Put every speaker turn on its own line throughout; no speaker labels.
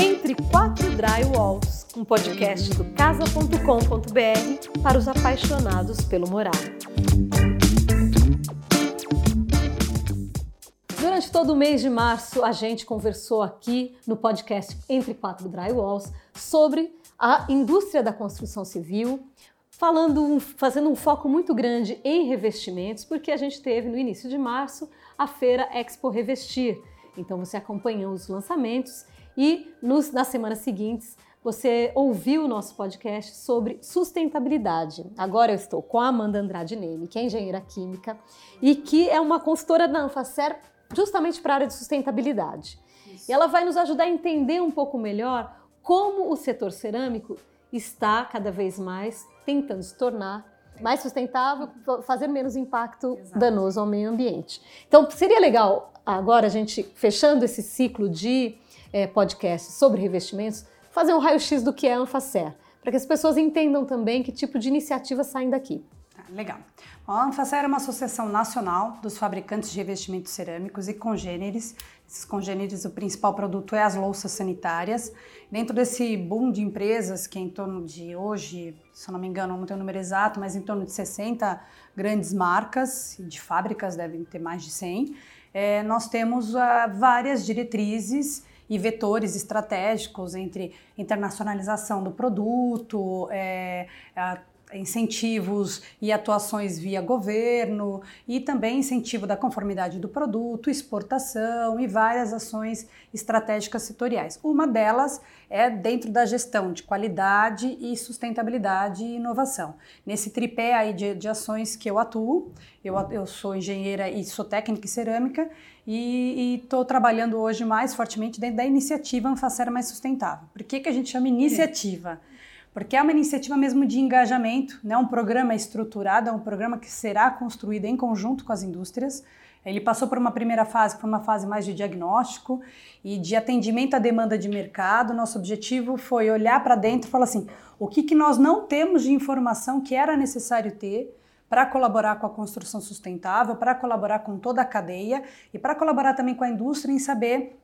Entre Quatro Drywalls, um podcast do casa.com.br para os apaixonados pelo morar. Durante todo o mês de março, a gente conversou aqui no podcast Entre Quatro Drywalls sobre a indústria da construção civil, falando, fazendo um foco muito grande em revestimentos, porque a gente teve no início de março a feira Expo Revestir. Então você acompanhou os lançamentos e nos, nas semanas seguintes você ouviu o nosso podcast sobre sustentabilidade. Agora eu estou com a Amanda Andrade Neme, que é engenheira química e que é uma consultora da Anfacer justamente para a área de sustentabilidade. Isso. E ela vai nos ajudar a entender um pouco melhor como o setor cerâmico está cada vez mais tentando se tornar mais sustentável, fazer menos impacto Exato. danoso ao meio ambiente. Então, seria legal agora a gente, fechando esse ciclo de é, podcasts sobre revestimentos, fazer um raio-x do que é a Anfacer, para que as pessoas entendam também que tipo de iniciativas saem daqui.
Legal. A Anfacer é uma associação nacional dos fabricantes de revestimentos cerâmicos e congêneres. Esses congêneres, o principal produto é as louças sanitárias. Dentro desse boom de empresas, que é em torno de hoje, se eu não me engano, não tenho o número exato, mas em torno de 60 grandes marcas, de fábricas devem ter mais de 100, é, nós temos uh, várias diretrizes e vetores estratégicos entre internacionalização do produto, é, a incentivos e atuações via governo e também incentivo da conformidade do produto, exportação e várias ações estratégicas setoriais. Uma delas é dentro da gestão de qualidade e sustentabilidade e inovação. Nesse tripé aí de, de ações que eu atuo, eu, eu sou engenheira e sou técnica em cerâmica e estou trabalhando hoje mais fortemente dentro da iniciativa Anfacer Mais Sustentável. Por que, que a gente chama iniciativa? Porque é uma iniciativa mesmo de engajamento, né? um programa estruturado, é um programa que será construído em conjunto com as indústrias. Ele passou por uma primeira fase, que foi uma fase mais de diagnóstico e de atendimento à demanda de mercado. Nosso objetivo foi olhar para dentro e falar assim: o que, que nós não temos de informação que era necessário ter para colaborar com a construção sustentável, para colaborar com toda a cadeia e para colaborar também com a indústria em saber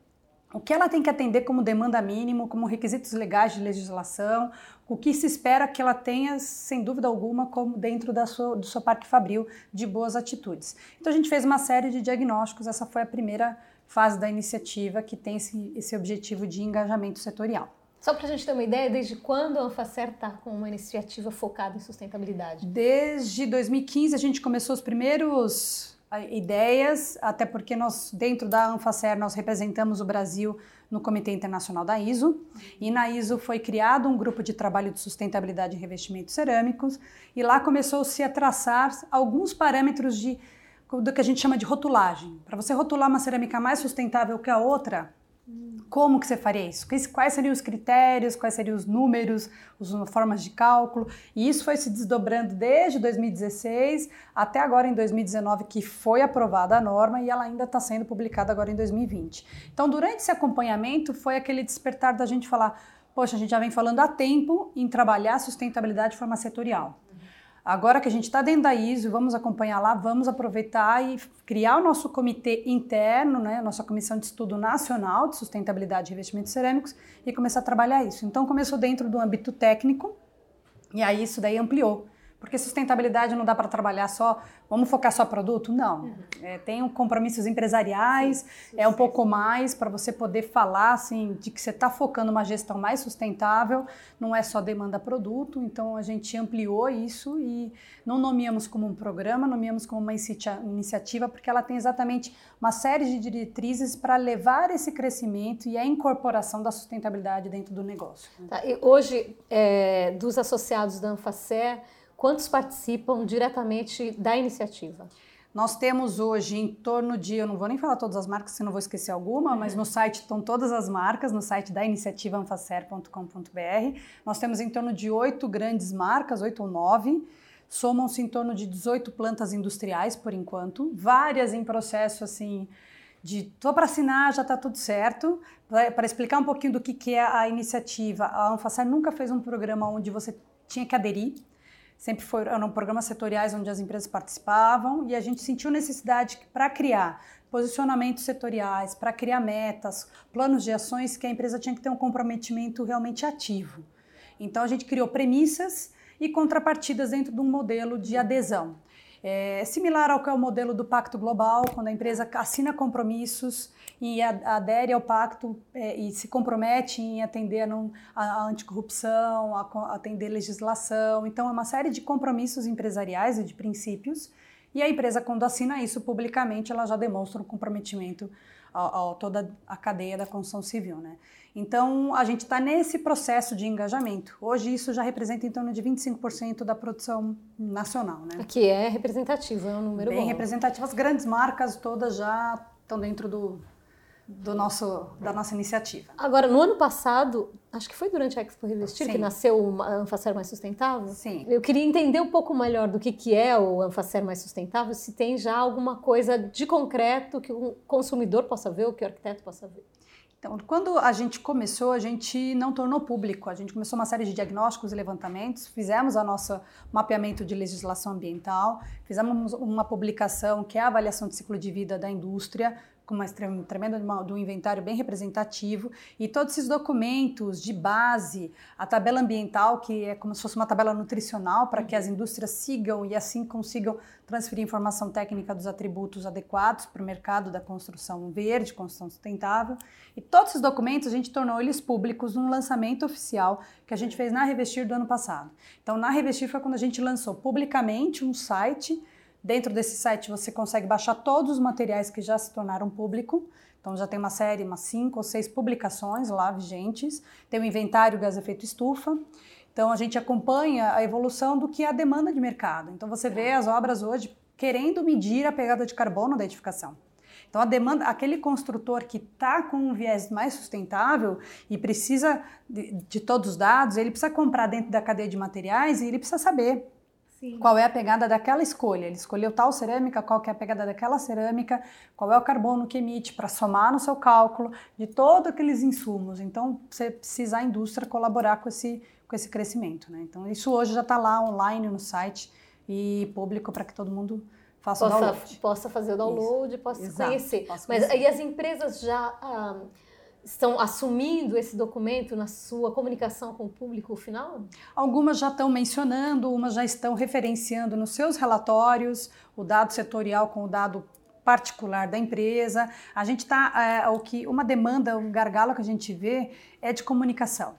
o que ela tem que atender como demanda mínimo, como requisitos legais de legislação, o que se espera que ela tenha, sem dúvida alguma, como dentro da sua, do seu parque fabril de boas atitudes. Então a gente fez uma série de diagnósticos, essa foi a primeira fase da iniciativa que tem esse, esse objetivo de engajamento setorial.
Só para a gente ter uma ideia, desde quando a Anfacer está com uma iniciativa focada em sustentabilidade?
Desde 2015 a gente começou os primeiros ideias, até porque nós, dentro da Anfacer, nós representamos o Brasil no Comitê Internacional da ISO, e na ISO foi criado um grupo de trabalho de sustentabilidade em revestimentos cerâmicos, e lá começou-se a traçar alguns parâmetros de, do que a gente chama de rotulagem. Para você rotular uma cerâmica mais sustentável que a outra, como que você faria isso? Quais seriam os critérios, quais seriam os números, as formas de cálculo? E isso foi se desdobrando desde 2016 até agora em 2019, que foi aprovada a norma e ela ainda está sendo publicada agora em 2020. Então, durante esse acompanhamento, foi aquele despertar da gente falar: poxa, a gente já vem falando há tempo em trabalhar sustentabilidade de forma setorial. Agora que a gente está dentro da ISO, vamos acompanhar lá, vamos aproveitar e criar o nosso comitê interno, né, nossa comissão de estudo nacional de sustentabilidade de investimentos cerâmicos e começar a trabalhar isso. Então começou dentro do âmbito técnico e aí isso daí ampliou. Porque sustentabilidade não dá para trabalhar só, vamos focar só produto? Não. Uhum. É, tem um compromissos empresariais, sim, sim, é um sim. pouco mais para você poder falar assim, de que você está focando uma gestão mais sustentável, não é só demanda produto, então a gente ampliou isso e não nomeamos como um programa, nomeamos como uma iniciativa, porque ela tem exatamente uma série de diretrizes para levar esse crescimento e a incorporação da sustentabilidade dentro do negócio.
Tá, hoje, é, dos associados da Anfacer, Quantos participam diretamente da iniciativa?
Nós temos hoje em torno de, eu não vou nem falar todas as marcas, se não vou esquecer alguma, uhum. mas no site estão todas as marcas, no site da iniciativa anfacer.com.br. Nós temos em torno de oito grandes marcas, oito ou nove. Somam-se em torno de 18 plantas industriais por enquanto, várias em processo assim de tô para assinar, já está tudo certo. Para explicar um pouquinho do que, que é a iniciativa, a Anfacer nunca fez um programa onde você tinha que aderir. Sempre foram programas setoriais onde as empresas participavam e a gente sentiu necessidade para criar posicionamentos setoriais, para criar metas, planos de ações que a empresa tinha que ter um comprometimento realmente ativo. Então a gente criou premissas e contrapartidas dentro de um modelo de adesão. É similar ao que é o modelo do Pacto Global, quando a empresa assina compromissos e adere ao pacto é, e se compromete em atender a, a anticorrupção, a, a atender legislação. Então, é uma série de compromissos empresariais e de princípios. E a empresa, quando assina isso publicamente, ela já demonstra um comprometimento a, a toda a cadeia da construção civil. Né? Então, a gente está nesse processo de engajamento. Hoje, isso já representa em torno de 25% da produção nacional. Né?
Que é representativo, é um número
Bem
bom.
representativo. As grandes marcas todas já estão dentro do, do nosso, da nossa iniciativa.
Agora, no ano passado, acho que foi durante a Expo Revestir
Sim.
que nasceu a Anfacer Mais Sustentável.
Sim.
Eu queria entender um pouco melhor do que, que é o Anfacer Mais Sustentável, se tem já alguma coisa de concreto que o consumidor possa ver, ou que o arquiteto possa ver.
Então, quando a gente começou, a gente não tornou público. A gente começou uma série de diagnósticos e levantamentos, fizemos a nossa mapeamento de legislação ambiental, fizemos uma publicação que é a avaliação de ciclo de vida da indústria, com uma tremenda do inventário bem representativo e todos esses documentos de base, a tabela ambiental que é como se fosse uma tabela nutricional para que as indústrias sigam e assim consigam transferir informação técnica dos atributos adequados para o mercado da construção verde, construção sustentável. E todos esses documentos a gente tornou eles públicos num lançamento oficial que a gente fez na Revestir do ano passado. Então na Revestir foi quando a gente lançou publicamente um site Dentro desse site você consegue baixar todos os materiais que já se tornaram público. Então já tem uma série, umas cinco ou seis publicações lá vigentes. Tem o inventário gás efeito estufa. Então a gente acompanha a evolução do que é a demanda de mercado. Então você vê as obras hoje querendo medir a pegada de carbono da edificação. Então a demanda, aquele construtor que está com um viés mais sustentável e precisa de, de todos os dados, ele precisa comprar dentro da cadeia de materiais e ele precisa saber Sim. Qual é a pegada daquela escolha? Ele escolheu tal cerâmica, qual que é a pegada daquela cerâmica, qual é o carbono que emite para somar no seu cálculo de todos aqueles insumos. Então, você precisa a indústria colaborar com esse, com esse crescimento. Né? Então, isso hoje já está lá online no site e público para que todo mundo faça
possa,
o download.
Possa fazer o download, isso. possa
Exato.
conhecer. Mas
conhecer.
aí as empresas já... Ah, estão assumindo esse documento na sua comunicação com o público final?
Algumas já estão mencionando, umas já estão referenciando nos seus relatórios o dado setorial com o dado particular da empresa. A gente está, é, o que uma demanda, um gargalo que a gente vê é de comunicação.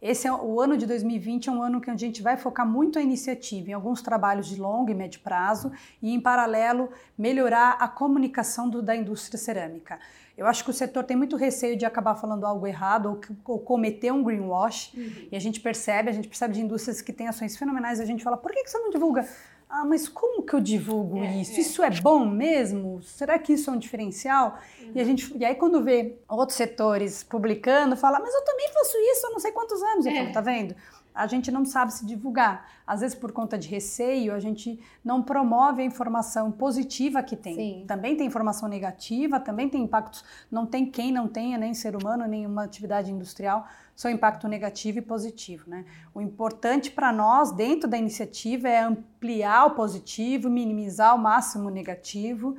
Esse é o ano de 2020 é um ano que a gente vai focar muito a iniciativa em alguns trabalhos de longo e médio prazo e em paralelo melhorar a comunicação do, da indústria cerâmica. Eu acho que o setor tem muito receio de acabar falando algo errado ou, ou cometer um greenwash. Uhum. E a gente percebe, a gente percebe de indústrias que têm ações fenomenais, a gente fala, por que, que você não divulga? Ah, mas como que eu divulgo é, isso? É. Isso é bom mesmo? Será que isso é um diferencial? Uhum. E, a gente, e aí quando vê outros setores publicando, fala, mas eu também faço isso há não sei quantos anos. Eu é. falo, tá vendo? A gente não sabe se divulgar. Às vezes, por conta de receio, a gente não promove a informação positiva que tem. Sim. Também tem informação negativa, também tem impactos. Não tem quem não tenha, nem ser humano, nem uma atividade industrial, só impacto negativo e positivo. Né? O importante para nós, dentro da iniciativa, é ampliar o positivo, minimizar o máximo o negativo.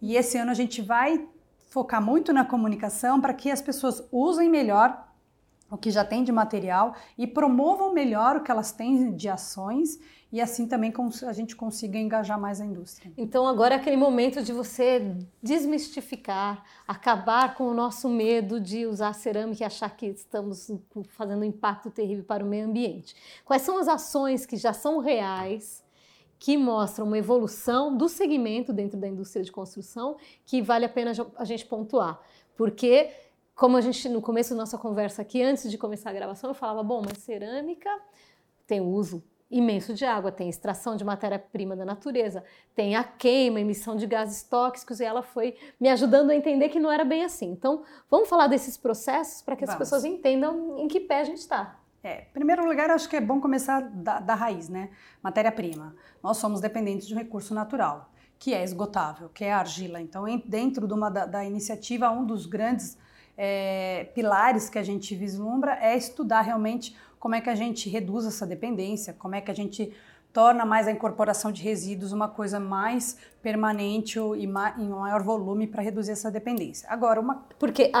E esse ano a gente vai focar muito na comunicação para que as pessoas usem melhor o que já tem de material e promovam melhor o que elas têm de ações e assim também a gente consiga engajar mais a indústria.
Então agora é aquele momento de você desmistificar, acabar com o nosso medo de usar cerâmica e achar que estamos fazendo um impacto terrível para o meio ambiente. Quais são as ações que já são reais? que mostram uma evolução do segmento dentro da indústria de construção que vale a pena a gente pontuar. Porque como a gente no começo da nossa conversa aqui, antes de começar a gravação, eu falava, bom, mas cerâmica tem uso imenso de água, tem extração de matéria-prima da natureza, tem a queima, emissão de gases tóxicos, e ela foi me ajudando a entender que não era bem assim. Então, vamos falar desses processos para que as vamos. pessoas entendam em que pé a gente está.
É, em primeiro lugar, acho que é bom começar da, da raiz, né? Matéria-prima. Nós somos dependentes de um recurso natural, que é esgotável, que é a argila. Então, dentro de uma, da, da iniciativa, um dos grandes é, pilares que a gente vislumbra é estudar realmente como é que a gente reduz essa dependência, como é que a gente torna mais a incorporação de resíduos uma coisa mais permanente e em maior volume para reduzir essa dependência.
Agora, uma porque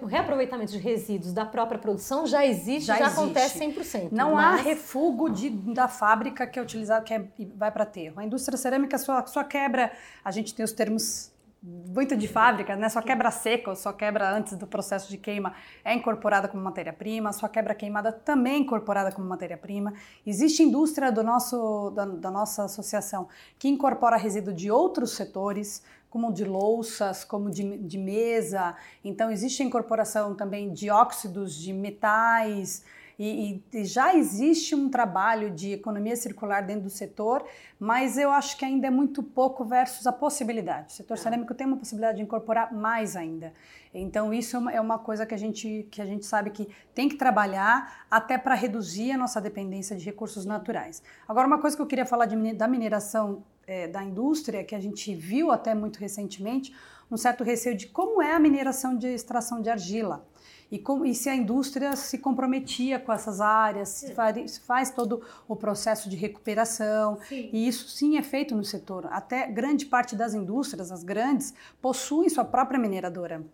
o reaproveitamento de resíduos da própria produção já existe, já, já existe. acontece 100%.
Não mas... há refugo de, da fábrica que é utilizado, que é, vai para aterro. A indústria cerâmica só, só quebra, a gente tem os termos muito de fábrica, né? Sua quebra seca sua quebra antes do processo de queima é incorporada como matéria-prima, sua quebra queimada também é incorporada como matéria-prima. Existe indústria do nosso, da, da nossa associação que incorpora resíduo de outros setores, como de louças, como de, de mesa. Então, existe a incorporação também de óxidos, de metais, e, e, já existe um trabalho de economia circular dentro do setor, mas eu acho que ainda é muito pouco versus a possibilidade. O setor cerâmico tem uma possibilidade de incorporar mais ainda. Então isso é uma coisa que a gente, que a gente sabe que tem que trabalhar até para reduzir a nossa dependência de recursos naturais. Agora, uma coisa que eu queria falar de, da mineração é, da indústria, que a gente viu até muito recentemente, um certo receio de como é a mineração de extração de argila e, com, e se a indústria se comprometia com essas áreas, se faz, se faz, todo o processo de recuperação. Sim. E isso sim é feito no setor. Até grande parte das indústrias, as grandes, possuem sua própria mineradora.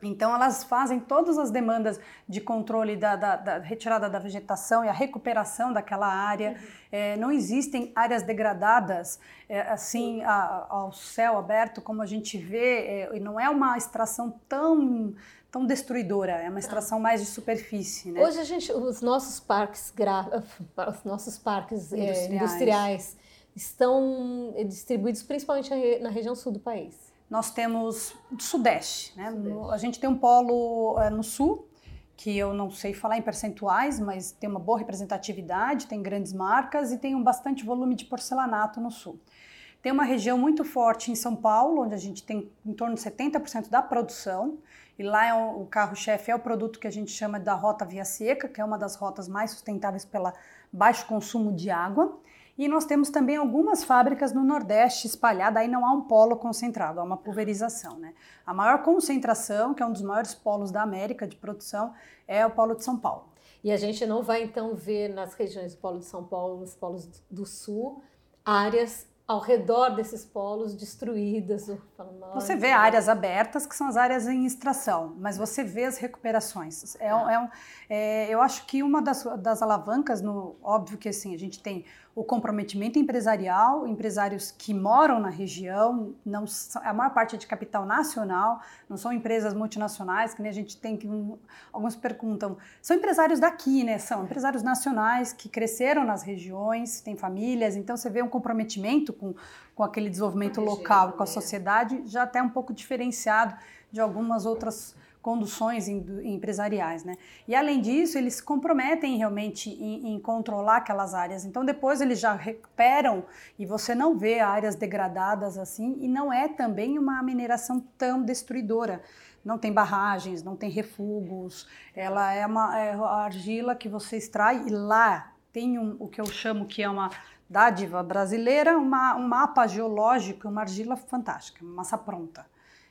Então, elas fazem todas as demandas de controle da, da, da retirada da vegetação e a recuperação daquela área. Uhum. É, não existem áreas degradadas é, assim a, ao céu aberto como a gente vê, é, e não é uma extração tão tão destruidora, é uma extração mais de superfície. Né?
Hoje a gente, os nossos parques, gra... os nossos parques industriais. É, industriais estão distribuídos principalmente na região sul do país.
Nós temos sudeste, né? Sudeste. A gente tem um polo é, no sul que eu não sei falar em percentuais, mas tem uma boa representatividade, tem grandes marcas e tem um bastante volume de porcelanato no sul. Tem uma região muito forte em São Paulo, onde a gente tem em torno de 70% da produção. E lá é o, o carro-chefe é o produto que a gente chama da rota via seca, que é uma das rotas mais sustentáveis pelo baixo consumo de água. E nós temos também algumas fábricas no Nordeste espalhadas, aí não há um polo concentrado, há uma pulverização. Né? A maior concentração, que é um dos maiores polos da América de produção, é o polo de São Paulo.
E a gente não vai então ver nas regiões do polo de São Paulo, nos polos do Sul, áreas ao redor desses polos destruídas.
você vê áreas abertas, que são as áreas em extração, mas você vê as recuperações. É, é um, é, eu acho que uma das, das alavancas, no, óbvio que assim, a gente tem o comprometimento empresarial, empresários que moram na região, não a maior parte é de capital nacional, não são empresas multinacionais, que nem a gente tem que um, alguns perguntam, são empresários daqui, né? São empresários nacionais que cresceram nas regiões, têm famílias, então você vê um comprometimento com, com aquele desenvolvimento local, com a sociedade, já até um pouco diferenciado de algumas outras conduções empresariais, né? E além disso, eles se comprometem realmente em, em, controlar aquelas áreas. Então depois eles já recuperam e você não vê áreas degradadas assim e não é também uma mineração tão destruidora. Não tem barragens, não tem refugos. Ela é uma é argila que você extrai e lá tem um, o que eu chamo que é uma dádiva brasileira, uma, um mapa geológico, uma argila fantástica, uma massa pronta.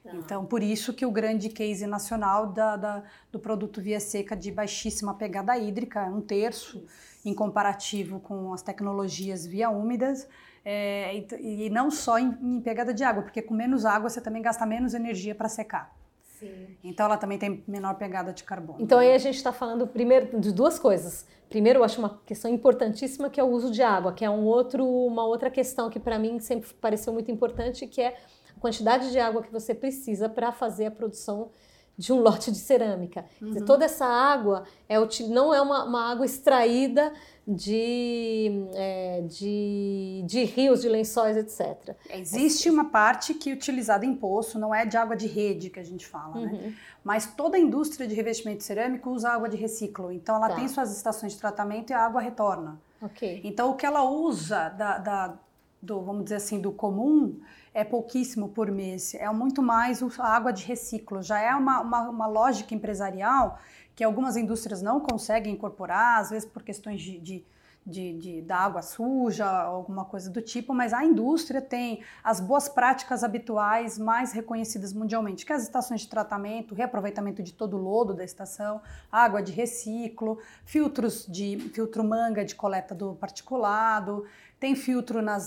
Então, por isso que o grande case nacional da, da, do produto via seca de baixíssima pegada hídrica, um terço em comparativo com as tecnologias via úmidas, é, e, e, não só em, em, pegada de água, porque com menos água você também gasta menos energia para secar. Sim. Então ela também tem menor pegada de carbono.
Então aí a gente está falando primeiro de duas coisas. Primeiro, eu acho uma questão importantíssima que é o uso de água, que é um outro, uma outra questão que para mim sempre pareceu muito importante, que é quantidade de água que você precisa para fazer a produção de um lote de cerâmica. Uhum. Dizer, toda essa água é, não é uma, uma água extraída de, é, de, de, rios, de lençóis, etc.
Existe uma parte que é utilizada em poço, não é de água de rede que a gente fala, né? uhum. né? Mas toda a indústria de revestimento cerâmico usa água de reciclo. Então ela tá. tem suas estações de tratamento e a água retorna. Okay. Então o que ela usa da, da do, vamos dizer assim, do comum é pouquíssimo por mês, é muito mais a água de reciclo. Já é uma, uma, uma lógica empresarial que algumas indústrias não conseguem incorporar, às vezes por questões de, de, de, de, da água suja, alguma coisa do tipo, mas a indústria tem as boas práticas habituais mais reconhecidas mundialmente, que é as estações de tratamento, reaproveitamento de todo o lodo da estação, água de reciclo, filtros de filtro manga de coleta do particulado, tem filtro nas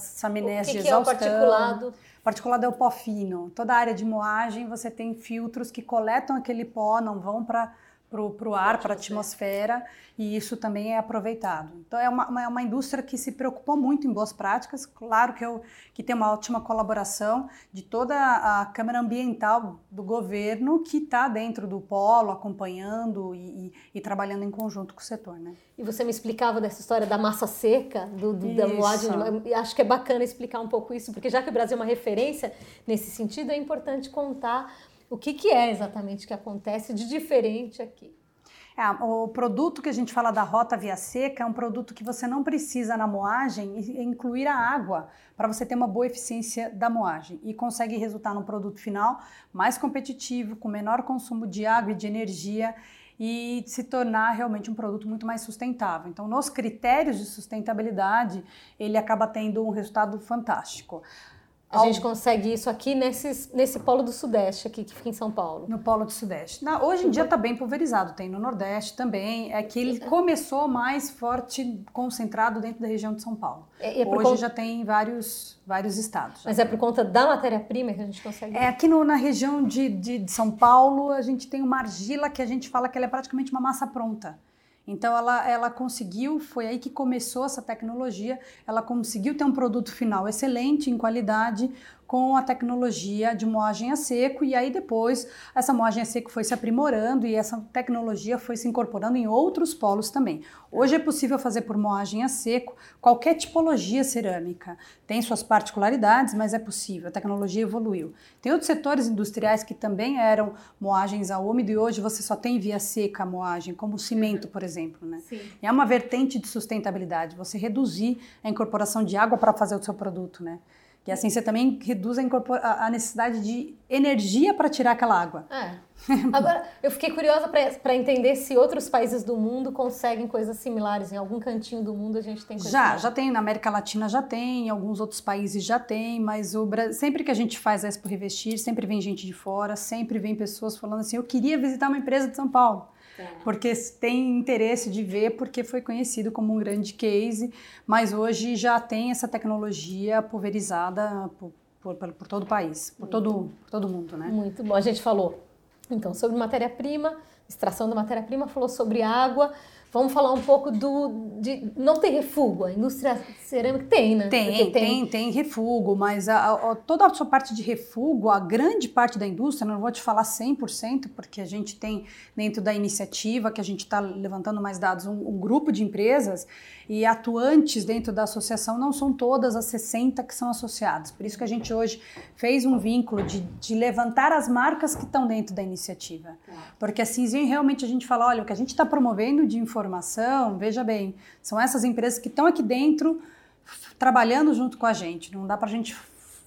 exaustão.
O que, que é o particulado?
Particulado é o pó fino. Toda a área de moagem você tem filtros que coletam aquele pó, não vão para para o ar, para a atmosfera, e isso também é aproveitado. Então, é uma, uma, é uma, indústria que se preocupou muito em boas práticas, claro que, eu, que tem uma ótima colaboração de toda a Câmara Ambiental do governo, que está dentro do polo, acompanhando e, e, e, trabalhando em conjunto com o setor. Né?
E você me explicava dessa história da massa seca, do, do da moagem, acho que é bacana explicar um pouco isso, porque já que o Brasil é uma referência nesse sentido, é importante contar o que, que é exatamente que acontece de diferente aqui?
É, o produto que a gente fala da rota via seca é um produto que você não precisa na moagem incluir a água para você ter uma boa eficiência da moagem e consegue resultar num produto final mais competitivo, com menor consumo de água e de energia e se tornar realmente um produto muito mais sustentável. Então, nos critérios de sustentabilidade, ele acaba tendo um resultado fantástico.
A gente consegue isso aqui nesse, nesse polo do Sudeste, aqui que fica em São Paulo.
No polo do Sudeste. Na, hoje em dia está bem pulverizado, tem no Nordeste também. É que ele começou mais forte, concentrado dentro da região de São Paulo. É, é hoje conta... já tem vários, vários estados.
Mas é por conta da matéria-prima que a gente consegue.
É, aqui no, na região de, de, de São Paulo, a gente tem uma argila que a gente fala que ela é praticamente uma massa pronta. Então ela, ela conseguiu, foi aí que começou essa tecnologia, ela conseguiu ter um produto final excelente em qualidade, com a tecnologia de moagem a seco e aí depois essa moagem a seco foi se aprimorando e essa tecnologia foi se incorporando em outros polos também. Hoje é possível fazer por moagem a seco qualquer tipologia cerâmica. Tem suas particularidades, mas é possível. A tecnologia evoluiu. Tem outros setores industriais que também eram moagens a úmido e hoje você só tem via seca a moagem, como o cimento, por exemplo, né? Sim. É uma vertente de sustentabilidade, você reduzir a incorporação de água para fazer o seu produto, né? E assim você também reduz a, a necessidade de energia para tirar aquela água.
É. Agora, eu fiquei curiosa para entender se outros países do mundo conseguem coisas similares. Em algum cantinho do mundo a gente tem coisas
Já, similares. já tem. Na América Latina já tem, em alguns outros países já tem, mas o, sempre que a gente faz a Expo Revestir, sempre vem gente de fora, sempre vem pessoas falando assim, eu queria visitar uma empresa de São Paulo. Porque tem interesse de ver, porque foi conhecido como um grande case, mas hoje já tem essa tecnologia pulverizada por, por, por todo o país, por todo, por todo mundo, né?
Muito bom. A gente falou, então, sobre matéria-prima, extração da matéria-prima, falou sobre água, Vamos falar um pouco do. De, não tem refúgio, a indústria cerâmica tem, né?
Tem, tem, tem, tem refúgio, mas a, a, toda a sua parte de refúgio, a grande parte da indústria, não vou te falar 100%, porque a gente tem dentro da iniciativa, que a gente está levantando mais dados, um, um grupo de empresas e atuantes dentro da associação não são todas as 60 que são associadas. Por isso que a gente hoje fez um vínculo de, de levantar as marcas que estão dentro da iniciativa. Porque assim realmente a gente fala, olha, o que a gente está promovendo de informação, veja bem, são essas empresas que estão aqui dentro trabalhando junto com a gente. Não dá para a gente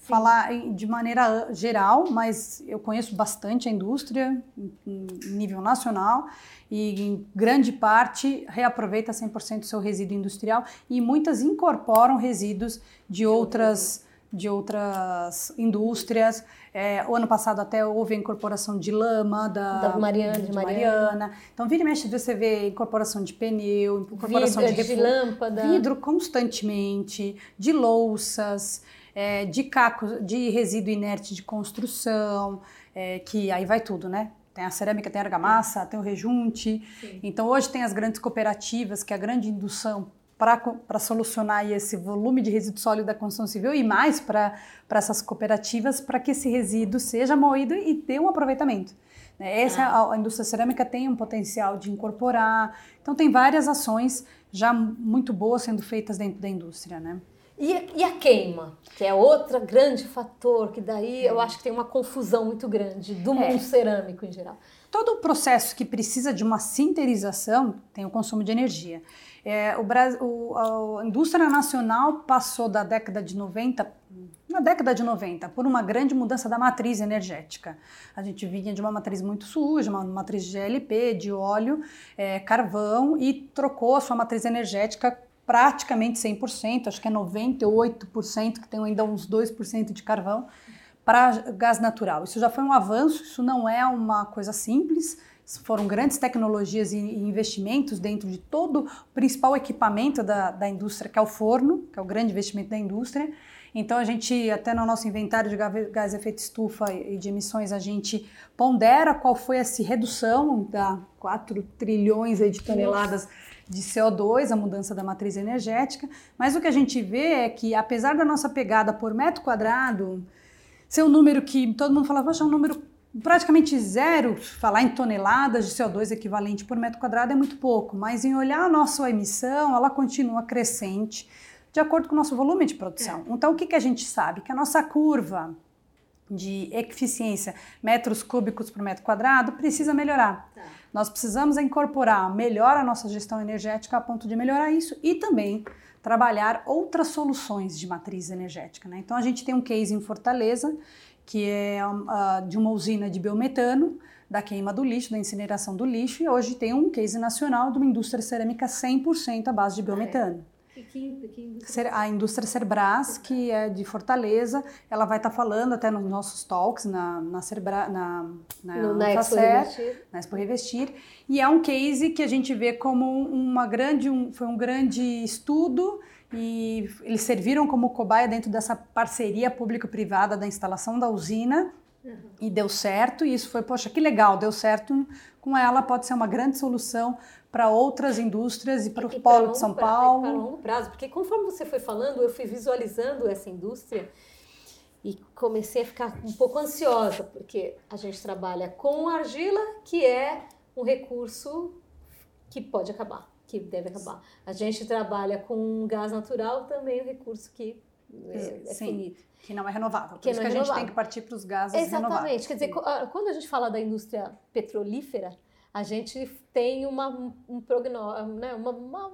falar de maneira geral, mas eu conheço bastante a indústria em nível nacional e em grande parte reaproveita 100% do seu resíduo industrial e muitas incorporam resíduos de outras de outras indústrias. É, o ano passado até houve a incorporação de lama da,
da Mariana, de,
de Mariana. Mariana. Então, vira e mexe, você vê incorporação de pneu, incorporação
vidro, de, de lâmpada.
Vidro constantemente, de louças, é, de cacos, de resíduo inerte de construção, é, que aí vai tudo, né? Tem a cerâmica, tem a argamassa, tem o rejunte. Sim. Então, hoje tem as grandes cooperativas, que é a grande indução para solucionar esse volume de resíduo sólido da construção civil e mais para essas cooperativas, para que esse resíduo seja moído e dê um aproveitamento. Né? Essa, ah. a, a indústria cerâmica tem um potencial de incorporar. Então, tem várias ações já muito boas sendo feitas dentro da indústria, né?
E, e, a queima, que é outro grande fator, que daí eu acho que tem uma confusão muito grande do mundo é. cerâmico em geral.
Todo o processo que precisa de uma sinterização tem o consumo de energia. É, o Brasil, a indústria nacional passou da década de 90, na década de 90, por uma grande mudança da matriz energética. A gente vinha de uma matriz muito suja, uma matriz de GLP, de óleo, é, carvão, e trocou a sua matriz energética praticamente 100%, acho que é 98%, que tem ainda uns 2% de carvão, para gás natural. Isso já foi um avanço, isso não é uma coisa simples, foram grandes tecnologias e investimentos dentro de todo o principal equipamento da, da indústria, que é o forno, que é o grande investimento da indústria. Então a gente, até no nosso inventário de gás efeito estufa e de emissões, a gente pondera qual foi essa redução da 4 trilhões de toneladas de CO2, a mudança da matriz energética, mas o que a gente vê é que, apesar da nossa pegada por metro quadrado ser um número que todo mundo fala, poxa, é um número praticamente zero, falar em toneladas de CO2 equivalente por metro quadrado é muito pouco, mas em olhar a nossa emissão, ela continua crescente de acordo com o nosso volume de produção. É. Então, o que, que a gente sabe? Que a nossa curva de eficiência metros cúbicos por metro quadrado precisa melhorar. Tá. Nós precisamos incorporar melhor a nossa gestão energética a ponto de melhorar isso e também trabalhar outras soluções de matriz energética. Né? Então a gente tem um case em Fortaleza que é uh, de uma usina de biometano da queima do lixo, da incineração do lixo, e hoje tem um case nacional de uma indústria cerâmica 100% à base de biometano. É. A indústria Cerbras, que é de Fortaleza, ela vai estar tá falando até nos nossos talks na, na Cerbras, na, na,
no, na Revestir.
Na Expo Revestir. E é um case que a gente vê como uma grande, um, foi um grande estudo e eles serviram como cobaia dentro dessa parceria público-privada da instalação da usina Uhum. E deu certo, e isso foi, poxa, que legal, deu certo com ela, pode ser uma grande solução para outras indústrias e para o polo de São Paulo.
Para longo prazo, porque conforme você foi falando, eu fui visualizando essa indústria e comecei a ficar um pouco ansiosa, porque a gente trabalha com argila, que é um recurso que pode acabar, que deve acabar. A gente trabalha com gás natural, também é um recurso que é, é finito.
Que não é renovável. Por que isso que a gente tem que partir para os gases
Exatamente.
renováveis.
Quer dizer, quando a gente fala da indústria petrolífera, a gente tem uma, um prognóstico, né, uma, uma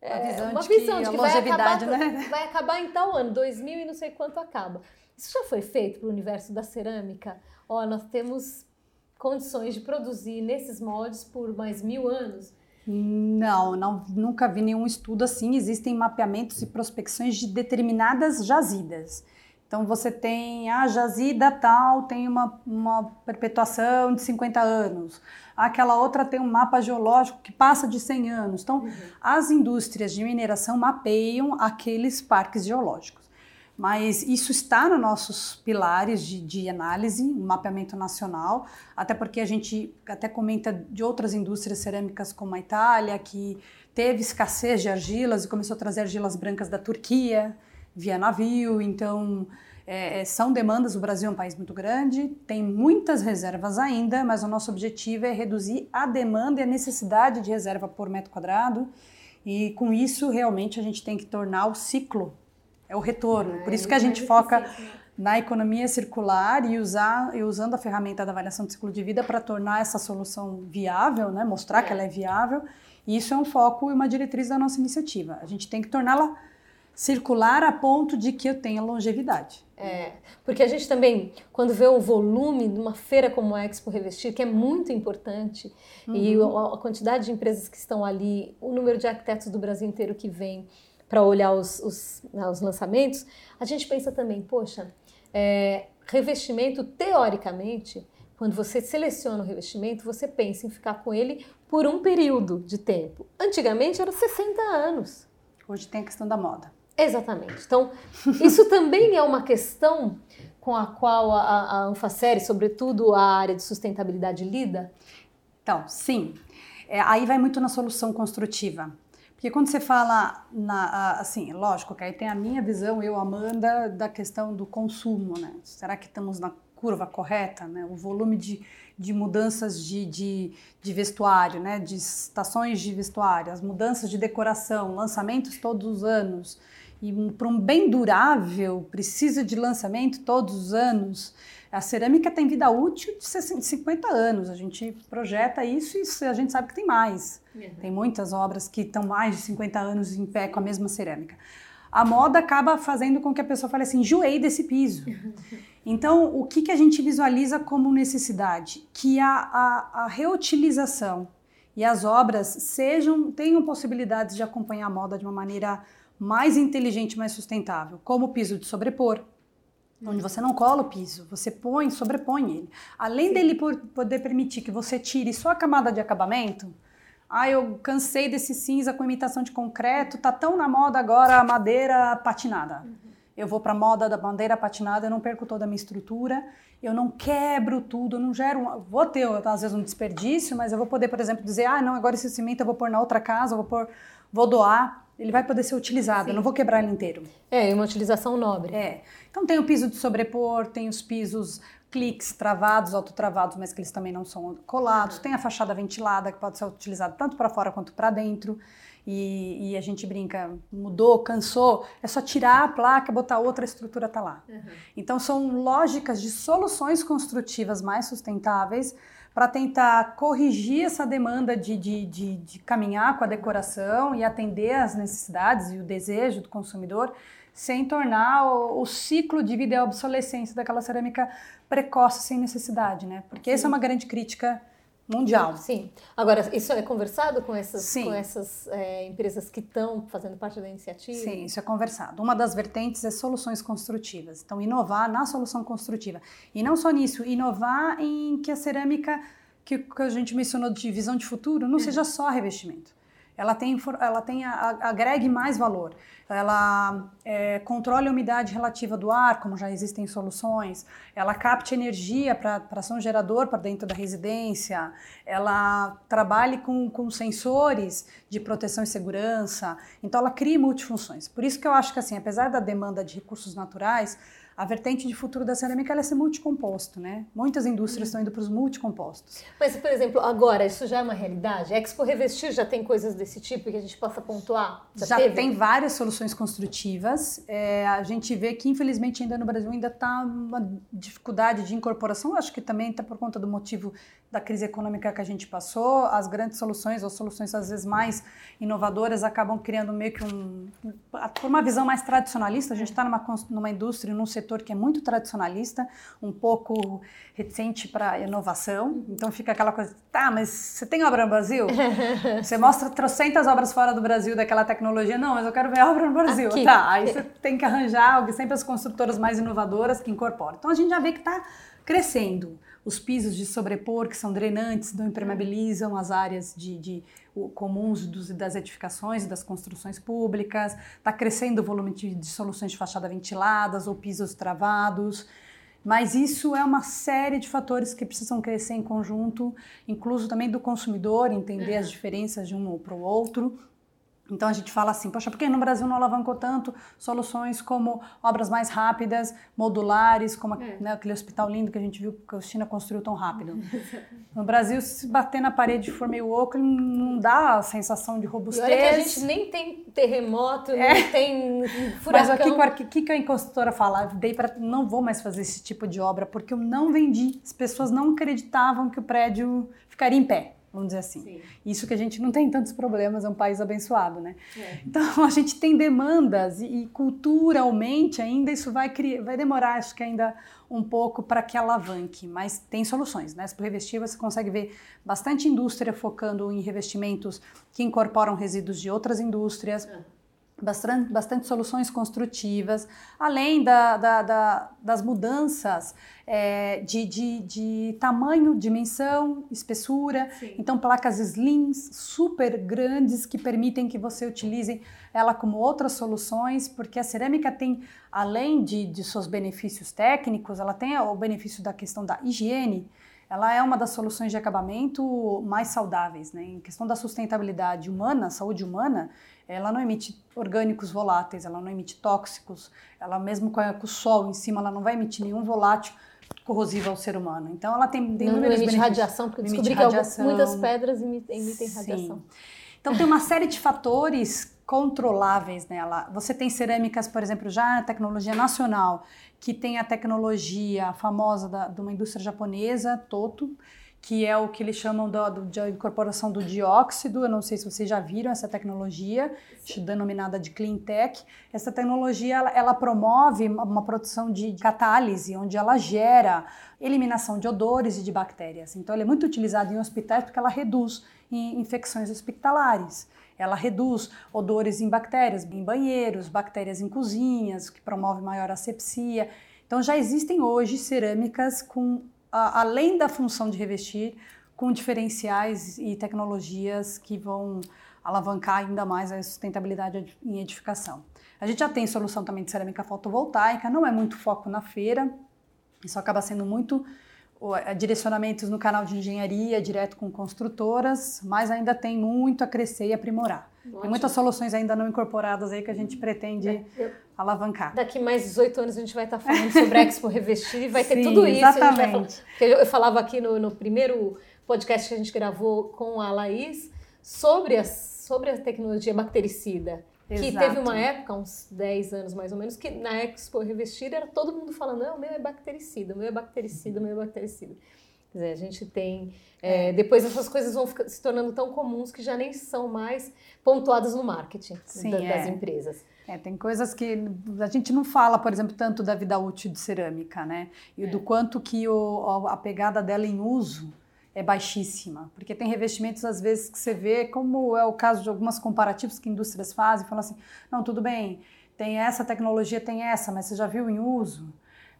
é, visão uma de visão que, de que vai, acabar,
né? vai acabar em tal ano, 2000 e não sei quanto acaba. Isso já foi feito para o universo da cerâmica? Ó, nós temos condições de produzir nesses moldes por mais mil anos.
Não, não, nunca vi nenhum estudo assim. Existem mapeamentos e prospecções de determinadas jazidas. Então você tem a jazida tal, tem uma, uma perpetuação de 50 anos. Aquela outra tem um mapa geológico que passa de 100 anos. Então, uhum. as indústrias de mineração mapeiam aqueles parques geológicos. Mas isso está nos nossos pilares de, de análise, um mapeamento nacional, até porque a gente até comenta de outras indústrias cerâmicas como a Itália, que teve escassez de argilas e começou a trazer argilas brancas da Turquia via navio, então é, é, são demandas. O Brasil é um país muito grande, tem muitas reservas ainda, mas o nosso objetivo é reduzir a demanda e a necessidade de reserva por metro quadrado. E com isso, realmente, a gente tem que tornar o ciclo, é o retorno. É, por isso que a gente foca na economia circular e, usar, e usando a ferramenta da avaliação de ciclo de vida para tornar essa solução viável, né? mostrar é. que ela é viável. E isso é um foco e uma diretriz da nossa iniciativa. A gente tem que torná-la circular a ponto de que eu tenha longevidade.
É, porque a gente também, quando vê o volume de uma feira como a Expo Revestir, que é muito importante, uhum. e a, quantidade de empresas que estão ali, o número de arquitetos do Brasil inteiro que vem para olhar os, os, né, os, lançamentos, a gente pensa também, poxa, é, revestimento, teoricamente, quando você seleciona o revestimento, você pensa em ficar com ele por um período de tempo. Antigamente era 60 anos.
Hoje tem a questão da moda.
Exatamente. Então, isso também é uma questão com a qual a, a Anfacere, sobretudo a área de sustentabilidade, lida?
Então, sim. É, aí vai muito na solução construtiva. Porque quando você fala, na, assim, lógico que aí tem a minha visão, eu, Amanda, da questão do consumo, né? Será que estamos na curva correta, né? O volume de, de mudanças de, de, de vestuário, né? De estações de vestuário, as mudanças de decoração, lançamentos todos os anos, e para um bem durável, precisa de lançamento todos os anos. A cerâmica tem vida útil de 50 anos. A gente projeta isso e a gente sabe que tem mais. Uhum. Tem muitas obras que estão mais de 50 anos em pé com a mesma cerâmica. A moda acaba fazendo com que a pessoa fale assim: enjoei desse piso. Então, o que, que a gente visualiza como necessidade? Que a, a, a reutilização e as obras sejam tenham possibilidades de acompanhar a moda de uma maneira mais inteligente, mais sustentável, como o piso de sobrepor, onde você não cola o piso, você põe, sobrepõe ele. Além Sim. dele poder permitir que você tire só a camada de acabamento, ah, eu cansei desse cinza com imitação de concreto, tá tão na moda agora a madeira patinada. Uhum. Eu vou para a moda da madeira patinada, eu não perco toda a minha estrutura, eu não quebro tudo, eu não gero. Vou ter, às vezes, um desperdício, mas eu vou poder, por exemplo, dizer: ah, não, agora esse cimento eu vou pôr na outra casa, eu vou, pôr, vou doar. Ele vai poder ser utilizado, Sim. eu não vou quebrar ele inteiro.
É, uma utilização nobre.
É. Então tem o piso de sobrepor, tem os pisos cliques travados, autotravados, mas que eles também não são colados. Uhum. Tem a fachada ventilada, que pode ser utilizada tanto para fora quanto para dentro. E, e, a gente brinca, mudou, cansou, é só tirar a placa, botar outra, a estrutura está lá. Uhum. Então são lógicas de soluções construtivas mais sustentáveis para tentar corrigir essa demanda de, de, de, de caminhar com a decoração e atender às necessidades e o desejo do consumidor sem tornar o, o, ciclo de vida e a obsolescência daquela cerâmica precoce sem necessidade, né? Porque Sim. essa é uma grande crítica mundial.
Sim. Agora, isso é conversado com essas, com essas é, empresas que estão fazendo parte da iniciativa?
Sim, isso é conversado. Uma das vertentes é soluções construtivas. Então, inovar na solução construtiva. E não só nisso, inovar em que a cerâmica, que, que a gente mencionou de visão de futuro, não uhum. seja só revestimento ela tem, ela tem a, agregue mais valor. Ela é, a umidade relativa do ar, como já existem soluções. Ela capte energia para ser um gerador para dentro da residência. Ela trabalhe com, com sensores de proteção e segurança. Então, ela cria multifunções. Por isso que eu acho que, assim, apesar da demanda de recursos naturais, a vertente de futuro da cerâmica é ser multicomposto, né? Muitas indústrias uhum. estão indo para os multicompostos.
Mas, por exemplo, agora, isso já é uma realidade? A Expo Revestir já tem coisas desse tipo que a gente possa pontuar?
Já, já tem várias soluções construtivas. É, a gente vê que, infelizmente, ainda no Brasil ainda está uma dificuldade de incorporação. Acho que também está por conta do motivo da crise econômica que a gente passou. As grandes soluções, ou soluções às vezes mais inovadoras, acabam criando meio que um... Por uma visão mais tradicionalista. A gente está numa, numa indústria, num setor que é muito tradicionalista, um pouco reticente para inovação. Então fica aquela coisa, tá, mas você tem obra no Brasil? Você mostra trocentas obras fora do Brasil daquela tecnologia. Não, mas eu quero ver obra no Brasil. Aqui. Tá, aí você tem que arranjar sempre as construtoras mais inovadoras que incorporam. Então a gente já vê que está crescendo. Os pisos de sobrepor, que são drenantes, não impermeabilizam as áreas de, de comuns dos, das edificações e das construções públicas, está crescendo o volume de, de soluções de fachada ventiladas ou pisos travados. Mas isso é uma série de fatores que precisam crescer em conjunto, incluso também do consumidor, entender as diferenças de um para o outro então a gente fala assim, poxa, por que no Brasil não alavancou tanto soluções como obras mais rápidas, modulares, como é. né, aquele hospital lindo que a gente viu que a China construiu tão rápido. no Brasil, se bater na parede e for meio oco, não dá a sensação de robustez. E olha
que a gente nem tem terremoto, é. nem tem furacão.
Mas o que, que, que a consultora fala? Dei para não vou mais fazer esse tipo de obra porque eu não vendi. As pessoas não acreditavam que o prédio ficaria em pé vamos dizer assim. Sim. Isso que a gente não tem tantos problemas, é um país abençoado, né? É. Então a gente tem demandas e, e, culturalmente ainda isso vai criar, vai demorar, acho que ainda um pouco para que alavanque, mas tem soluções, né? Para revestir você consegue ver bastante indústria focando em revestimentos que incorporam resíduos de outras indústrias. É bastante, bastante soluções construtivas, além da, da, da, das mudanças é, de, de, de, tamanho, dimensão, espessura. Sim. Então, placas slims super grandes que permitem que você utilize ela como outras soluções, porque a cerâmica tem, além de, de seus benefícios técnicos, ela tem o benefício da questão da higiene ela é uma das soluções de acabamento mais saudáveis, né? Em questão da sustentabilidade humana, saúde humana, ela não emite orgânicos voláteis, ela não emite tóxicos, ela mesmo com, o sol em cima, ela não vai emitir nenhum volátil corrosivo ao ser humano. Então ela tem, tem
não, não emite radiação, porque descobri que radiação. muitas pedras emitem Sim. radiação.
Então tem uma série de fatores controláveis nela. Você tem cerâmicas, por exemplo, já na tecnologia nacional, que tem a tecnologia famosa da, de uma indústria japonesa, Toto, que é o que eles chamam da de incorporação do dióxido. Eu não sei se vocês já viram essa tecnologia, Sim. denominada de clean tech. Essa tecnologia ela, ela promove uma produção de catálise, onde ela gera eliminação de odores e de bactérias. Então, ela é muito utilizada em hospitais porque ela reduz infecções hospitalares. Ela reduz odores em bactérias, em banheiros, bactérias em cozinhas, que promove maior asepsia. Então já existem hoje cerâmicas com além da função de revestir, com diferenciais e tecnologias que vão alavancar ainda mais a sustentabilidade em edificação. A gente já tem solução também de cerâmica fotovoltaica, não é muito foco na feira, isso acaba sendo muito direcionamentos no canal de engenharia, direto com construtoras, mas ainda tem muito a crescer e aprimorar. Ótimo. Tem muitas soluções ainda não incorporadas aí que a gente pretende é, eu, alavancar.
Daqui mais 18 anos a gente vai estar falando sobre Expo Revestir e vai
Sim,
ter tudo isso.
Exatamente.
eu falava aqui no, no, primeiro podcast que a gente gravou com a Laís sobre a, sobre a tecnologia bactericida. Que Exato. teve uma época, uns 10 anos mais ou menos, que na Expo Revestir era todo mundo falando: não, o meu é bactericida, o meu é bactericida, o meu é bactericida. Quer dizer, a gente tem. É, depois essas coisas vão ficar, se tornando tão comuns que já nem são mais pontuadas no marketing Sim, da, é. das empresas.
É, tem coisas que a gente não fala, por exemplo, tanto da vida útil de cerâmica, né? E é. do quanto que o, a pegada dela em uso é baixíssima, porque tem revestimentos às vezes que você vê, como é o caso de algumas comparativos que indústrias fazem, falam assim, não, tudo bem, tem essa tecnologia, tem essa, mas você já viu em uso?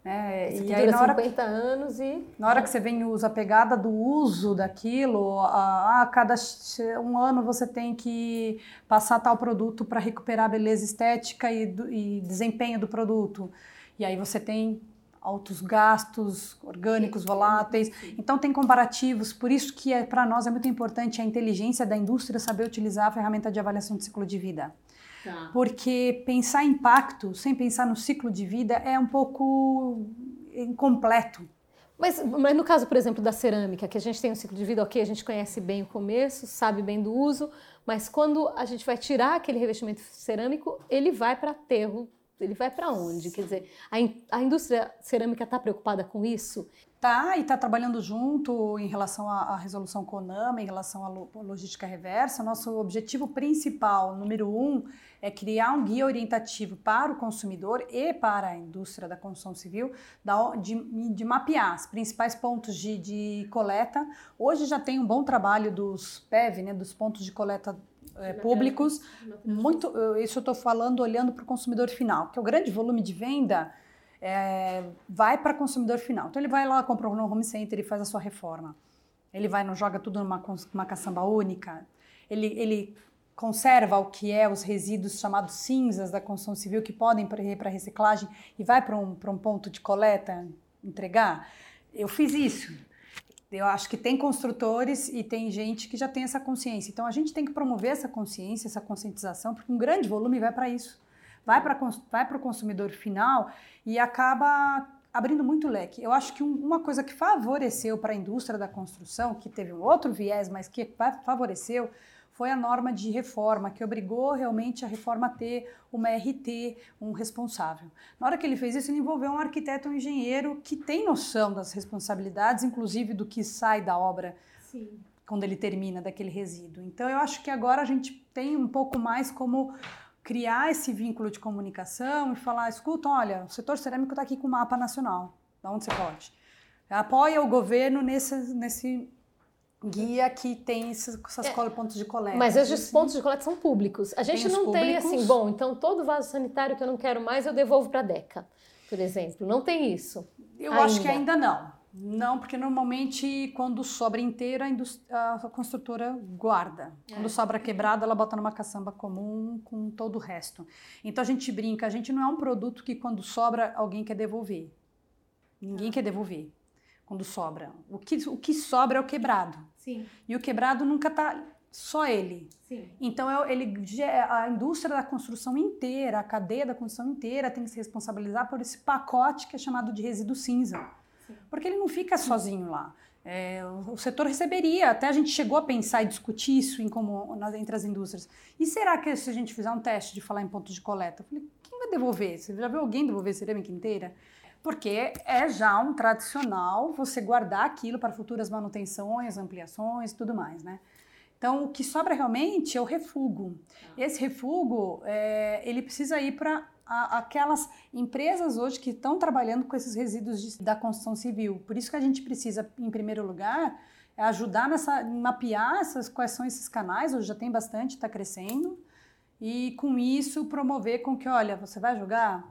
Né? E aí, na hora 50 anos e...
Na hora que você vem em uso, a pegada do uso daquilo, a, a cada um ano você tem que passar tal produto para recuperar a beleza estética e, e desempenho do produto. E aí você tem altos gastos orgânicos, voláteis. Então tem comparativos, por isso que é, para nós é muito importante a inteligência da indústria saber utilizar a ferramenta de avaliação de ciclo de vida. Tá. Porque pensar impacto sem pensar no ciclo de vida é um pouco incompleto.
Mas, mas no caso, por exemplo, da cerâmica, que a gente tem um ciclo de vida, ok, a gente conhece bem o começo, sabe bem do uso, mas quando a gente vai tirar aquele revestimento cerâmico, ele vai para aterro ele vai para onde? Quer dizer, a, in, a indústria cerâmica está preocupada com isso?
Tá, e está trabalhando junto em relação à, à resolução CONAMA, em relação à lo, logística reversa. Nosso objetivo principal, número um, é criar um guia orientativo para o consumidor e para a indústria da construção civil, da, de, de, mapear os principais pontos de, de coleta. Hoje já tem um bom trabalho dos PEV, né, dos pontos de coleta é, públicos. Muito, isso eu estou falando olhando para o consumidor final, que é o grande volume de venda é, vai para o consumidor final. Então ele vai lá, compra no home center e faz a sua reforma. Ele vai, não joga tudo numa uma caçamba única. Ele, ele conserva o que é os resíduos chamados cinzas da construção civil que podem ir para reciclagem e vai para um, um ponto de coleta entregar. Eu fiz isso. Eu acho que tem construtores e tem gente que já tem essa consciência. Então a gente tem que promover essa consciência, essa conscientização, porque um grande volume vai para isso. Vai para vai o consumidor final e acaba abrindo muito leque. Eu acho que um, uma coisa que favoreceu para a indústria da construção, que teve um outro viés, mas que favoreceu, foi a norma de reforma, que obrigou realmente a reforma a ter uma RT, um responsável. Na hora que ele fez isso, ele envolveu um arquiteto, um engenheiro que tem noção das responsabilidades, inclusive do que sai da obra Sim. quando ele termina daquele resíduo. Então, eu acho que agora a gente tem um pouco mais como criar esse vínculo de comunicação e falar, escuta, olha, o setor cerâmico está aqui com o mapa nacional, da onde você pode. Apoia o governo nesse, nesse guia que tem esses, essas é, pontos de coleta.
Mas esses pontos de coleta são públicos. A gente tem não tem assim, bom, então todo vaso sanitário que eu não quero mais eu devolvo para a DECA, por exemplo. Não tem isso.
Eu ainda. acho que ainda não. Não, porque normalmente quando sobra inteira, a, a construtora guarda. É. Quando sobra quebrada, ela bota numa caçamba comum com todo o resto. Então a gente brinca, a gente não é um produto que quando sobra alguém quer devolver. Ninguém ah. quer devolver quando sobra. O que, o que sobra é o quebrado.
Sim.
E o quebrado nunca está só ele.
Sim.
Então é ele, a indústria da construção inteira, a cadeia da construção inteira tem que se responsabilizar por esse pacote que é chamado de resíduo cinza. Sim. Porque ele não fica sozinho lá. É, o setor receberia, até a gente chegou a pensar e discutir isso em como, nas, entre as indústrias. E será que se a gente fizer um teste de falar em pontos de coleta? Eu falei, quem vai devolver? Você já viu alguém devolver cerâmica inteira? Porque é já um tradicional você guardar aquilo para futuras manutenções, ampliações, tudo mais, né? Então, o que sobra realmente é o refugo. Esse refugo, é, ele precisa ir para aquelas empresas hoje que estão trabalhando com esses resíduos de, da construção civil. Por isso que a gente precisa, em primeiro lugar, é ajudar nessa mapear essas, quais são esses canais. Hoje já tem bastante, está crescendo. E com isso promover com que, olha, você vai jogar,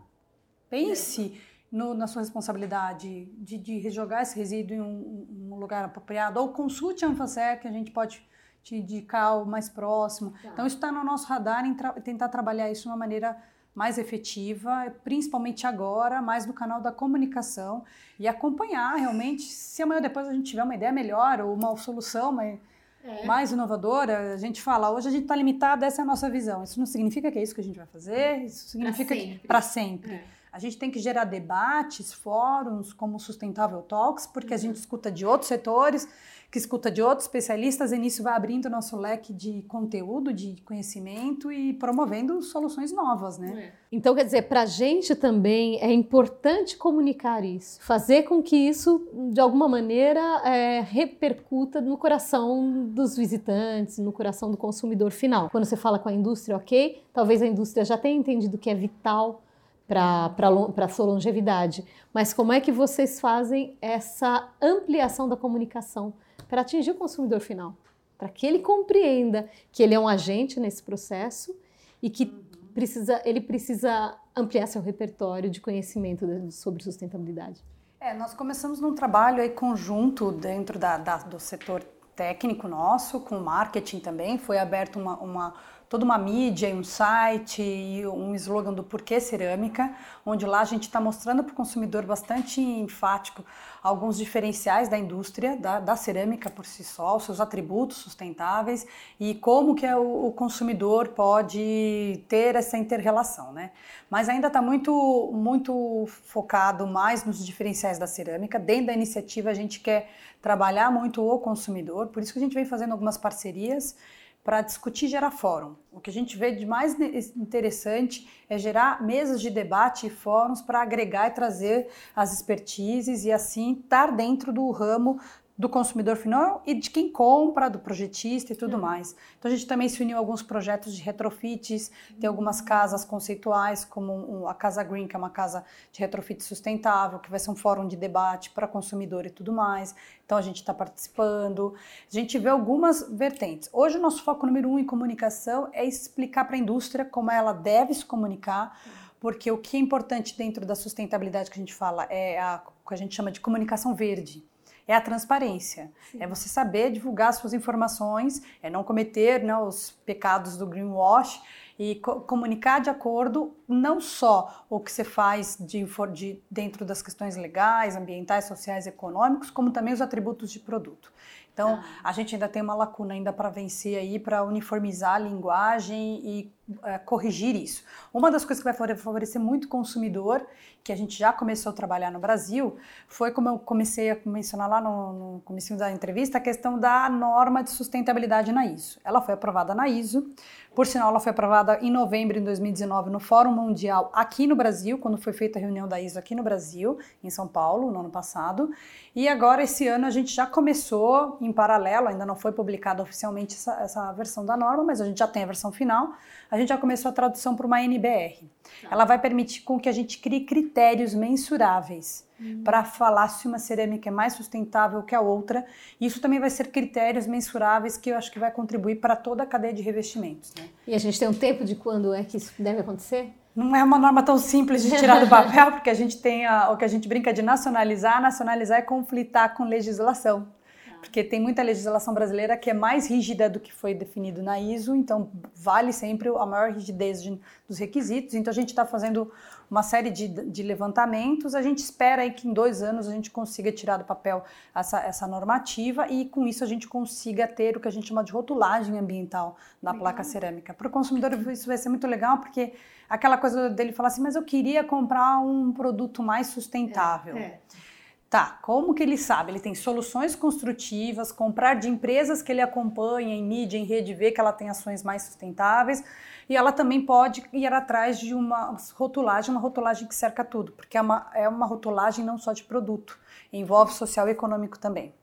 pense no, na sua responsabilidade de, de rejogar esse resíduo em um, um lugar apropriado ou consulte a Anfacer que a gente pode te indicar o mais próximo. Tá. Então, isso está no nosso radar em tra tentar trabalhar isso de uma maneira mais efetiva, principalmente agora, mais no canal da comunicação e acompanhar realmente, se amanhã depois a gente tiver uma ideia melhor ou uma solução mais, é. mais inovadora, a gente fala, hoje a gente está limitado, essa é a nossa visão. Isso não significa que é isso que a gente vai fazer, isso significa para sempre. sempre. É. A gente tem que gerar debates, fóruns como o Sustentável Talks, porque a gente uhum. escuta de outros setores, que escuta de outros especialistas, e nisso vai abrindo nosso leque de conteúdo, de conhecimento e promovendo soluções novas, né?
É. Então, quer dizer, para a gente também é importante comunicar isso, fazer com que isso, de alguma maneira, é, repercuta no coração dos visitantes, no coração do consumidor final. Quando você fala com a indústria, ok, talvez a indústria já tenha entendido que é vital para a sua longevidade. Mas como é que vocês fazem essa ampliação da comunicação para atingir o consumidor final? Para que ele compreenda que ele é um agente nesse processo e que precisa, ele precisa ampliar seu repertório de conhecimento sobre sustentabilidade.
É, nós começamos num trabalho aí conjunto dentro da, da, do setor técnico nosso, com marketing também. Foi aberto uma, uma toda uma mídia, um site e um slogan do Porquê Cerâmica, onde lá a gente está mostrando para o consumidor bastante enfático alguns diferenciais da indústria, da, da, cerâmica por si só, seus atributos sustentáveis e como que é o, o consumidor pode ter essa interrelação, né? Mas ainda está muito, muito focado mais nos diferenciais da cerâmica. Dentro da iniciativa a gente quer trabalhar muito o consumidor, por isso que a gente vem fazendo algumas parcerias para discutir gerar fórum. O que a gente vê de mais interessante é gerar mesas de debate e fóruns para agregar e trazer as expertises e assim estar dentro do ramo do consumidor final e de quem compra, do projetista e tudo mais. Então a gente também se uniu a alguns projetos de retrofits, tem algumas casas conceituais, como a Casa Green, que é uma casa de retrofit sustentável, que vai ser um fórum de debate para consumidor e tudo mais. Então a gente está participando. A gente vê algumas vertentes. Hoje o nosso foco número um em comunicação é explicar para a indústria como ela deve se comunicar, porque o que é importante dentro da sustentabilidade que a gente fala é a o que a gente chama de comunicação verde é a transparência. Sim. É você saber divulgar suas informações, é não cometer né, os pecados do greenwash e co comunicar de acordo não só o que você faz de, de, dentro das questões legais, ambientais, sociais, econômicos, como também os atributos de produto. Então, ah. a gente ainda tem uma lacuna ainda para vencer aí, para uniformizar a linguagem e é, corrigir isso. Uma das coisas que vai favorecer muito o consumidor, que a gente já começou a trabalhar no Brasil, foi como eu comecei a mencionar lá no, no começo da entrevista, a questão da norma de sustentabilidade na ISO. Ela foi aprovada na ISO, por sinal, ela foi aprovada em novembro de 2019 no Fórum Mundial aqui no Brasil, quando foi feita a reunião da ISO aqui no Brasil, em São Paulo, no ano passado. E agora, esse ano, a gente já começou em paralelo, ainda não foi publicada oficialmente essa, essa versão da norma, mas a gente já tem a versão final. A gente já começou a tradução para uma NBR. Tá. Ela vai permitir com que a gente crie critérios mensuráveis Uhum. para falar se uma cerâmica é mais sustentável que a outra. Isso também vai ser critérios mensuráveis que eu acho que vai contribuir para toda a cadeia de revestimentos. Né?
E a gente tem um tempo de quando é que isso deve acontecer?
Não é uma norma tão simples de tirar do papel, porque a gente tem a, o que a gente brinca de nacionalizar. Nacionalizar é conflitar com legislação porque tem muita legislação brasileira que é mais rígida do que foi definido na ISO, então vale sempre a maior rigidez de, dos requisitos. Então a gente está fazendo uma série de, de, levantamentos. A gente espera aí que em dois anos a gente consiga tirar do papel essa, essa normativa e com isso a gente consiga ter o que a gente chama de rotulagem ambiental da legal. placa cerâmica. Para o consumidor isso vai ser muito legal porque aquela coisa dele falar assim, mas eu queria comprar um produto mais sustentável. É, é Tá, como que ele sabe? Ele tem soluções construtivas, comprar de empresas que ele acompanha em mídia, em rede, ver que ela tem ações mais sustentáveis. E ela também pode ir atrás de uma rotulagem, uma rotulagem que cerca tudo, porque é uma, é uma rotulagem não só de produto, envolve social e econômico também.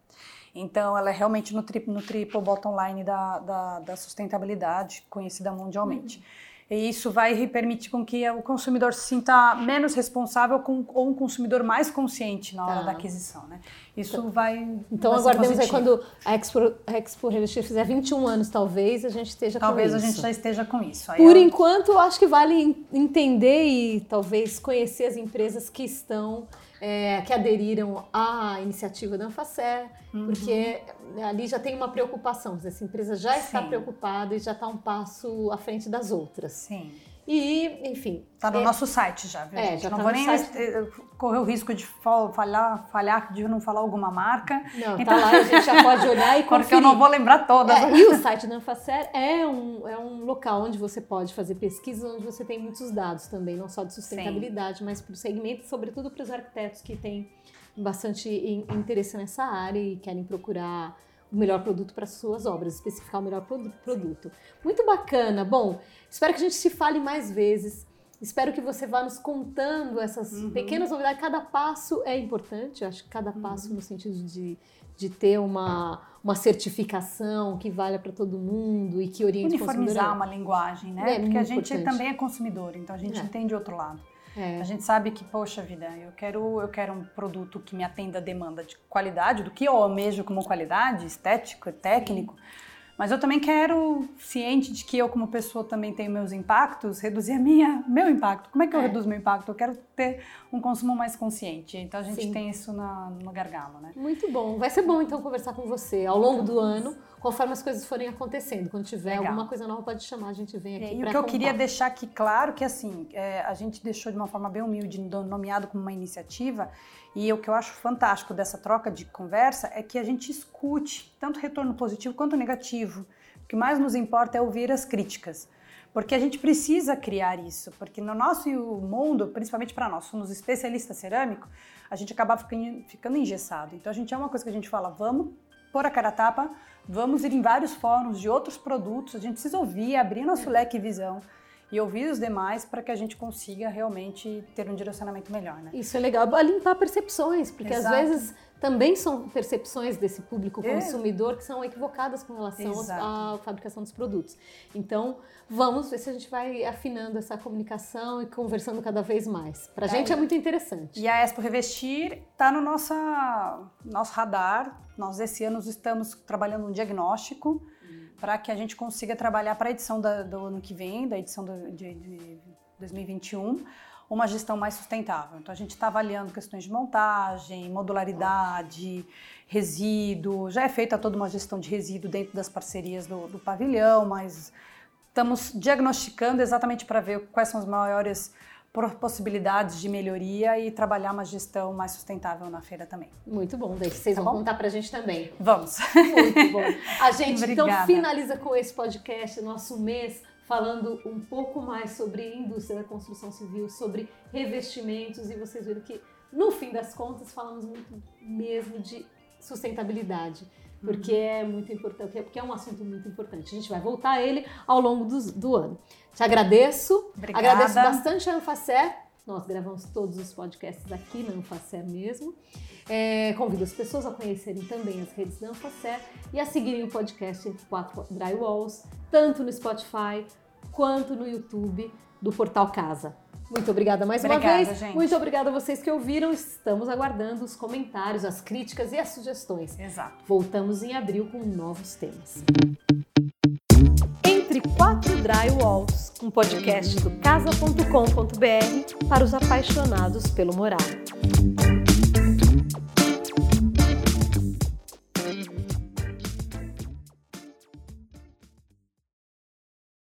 Então, ela é realmente no, tri, no triple bottom line da, da, da sustentabilidade, conhecida mundialmente. Uhum. E isso vai permitir com que o consumidor se sinta menos responsável com, ou um consumidor mais consciente na hora tá. da aquisição, né? Isso então, vai
Então vai aguardemos aí quando a Expo, a Expo Revestir fizer 21 anos, talvez a gente esteja
talvez
com isso.
Talvez a gente já esteja com isso.
Aí Por eu... enquanto, eu acho que vale entender e talvez conhecer as empresas que estão é, que aderiram à iniciativa da Anfacer, uhum. porque ali já tem uma preocupação, essa empresa já está Sim. preocupada e já está um passo à frente das outras.
Sim.
E, enfim.
Está no é, nosso site já, viu? É, já não tá vou nem site. Eh, correr o risco de falhar, falhar, de não falar alguma marca.
Não, então... tá lá, a gente já pode olhar e conferir.
Porque eu não vou lembrar todas.
É, e o site da Anfacer é um, é um local onde você pode fazer pesquisa, onde você tem muitos dados também, não só de sustentabilidade, Sim. mas para o segmento, sobretudo para os arquitetos que têm bastante interesse nessa área e querem procurar o melhor produto para suas obras, especificar o melhor produto. Muito bacana. Bom, espero que a gente se fale mais vezes. Espero que você vá nos contando essas uhum. pequenas novidades. Cada passo é importante, eu acho que cada passo uhum. no sentido de, de ter uma, uma certificação que valha para todo mundo e que oriente
Uniformizar uma linguagem, né? É, Porque a gente importante. também é consumidor, então a gente é. entende outro lado. É. A gente sabe que, poxa vida, eu quero, eu quero um produto que me atenda a demanda de qualidade, do que eu almejo como qualidade, estético, técnico. Sim mas eu também quero, ciente de que eu como pessoa também tenho meus impactos, reduzir a minha, meu impacto. Como é que eu é. reduzo meu impacto? Eu quero ter um consumo mais consciente. Então a gente Sim. tem isso na, no gargalo, né?
Muito bom. Vai ser bom então conversar com você ao longo do ano, conforme as coisas forem acontecendo. Quando tiver Legal. alguma coisa nova, pode chamar, a gente vem aqui.
É, e o que eu queria deixar aqui claro que assim, é, a gente deixou de uma forma bem humilde, nomeado como uma iniciativa, e o que eu acho fantástico dessa troca de conversa é que a gente escute tanto retorno positivo quanto negativo. O que mais nos importa é ouvir as críticas. Porque a gente precisa criar isso, porque no nosso mundo, principalmente para nós, somos especialistas cerâmicos, a gente acaba ficando, ficando engessado. Então a gente é uma coisa que a gente fala, vamos pôr a cara a tapa, vamos ir em vários fóruns de outros produtos, a gente precisa ouvir, abrir nosso leque e visão e ouvir os demais para que a gente consiga realmente ter um direcionamento melhor, né?
Isso é legal, limpar percepções, porque Exato. às vezes também são percepções desse público consumidor que são equivocadas com relação à fabricação dos produtos. Então, vamos ver se a gente vai afinando essa comunicação e conversando cada vez mais. Para a é. gente é muito interessante.
E a Expo Revestir está no nosso radar. Nós, esse ano, estamos trabalhando um diagnóstico para que a gente consiga trabalhar para a edição da, do ano que vem, da edição do, de, de 2021, uma gestão mais sustentável. Então a gente está avaliando questões de montagem, modularidade, resíduo. Já é feita toda uma gestão de resíduo dentro das parcerias do, do pavilhão, mas estamos diagnosticando exatamente para ver quais são as maiores possibilidades de melhoria e trabalhar uma gestão mais sustentável na feira também.
Muito bom, daí vocês tá vão bom? contar pra gente também.
Vamos.
Muito bom. A gente então finaliza com esse podcast, nosso mês, falando um pouco mais sobre indústria da construção civil, sobre revestimentos e vocês viram que no fim das contas falamos muito mesmo de sustentabilidade porque uhum. é muito importante, porque é um assunto muito importante. A gente vai voltar a ele ao longo do, do ano. Te agradeço. Obrigada. Agradeço bastante a Anfacer. Nós gravamos todos os podcasts aqui na Anfacer mesmo. É, convido as pessoas a conhecerem também as redes da Anfacer e a seguirem o podcast Quatro Drywalls, tanto no Spotify quanto no YouTube do Portal Casa. Muito obrigada mais obrigada, uma vez. Gente. Muito obrigada a vocês que ouviram. Estamos aguardando os comentários, as críticas e as sugestões.
Exato.
Voltamos em abril com novos temas. Entre Quatro Drywalls, um podcast do casa.com.br para os apaixonados pelo morar.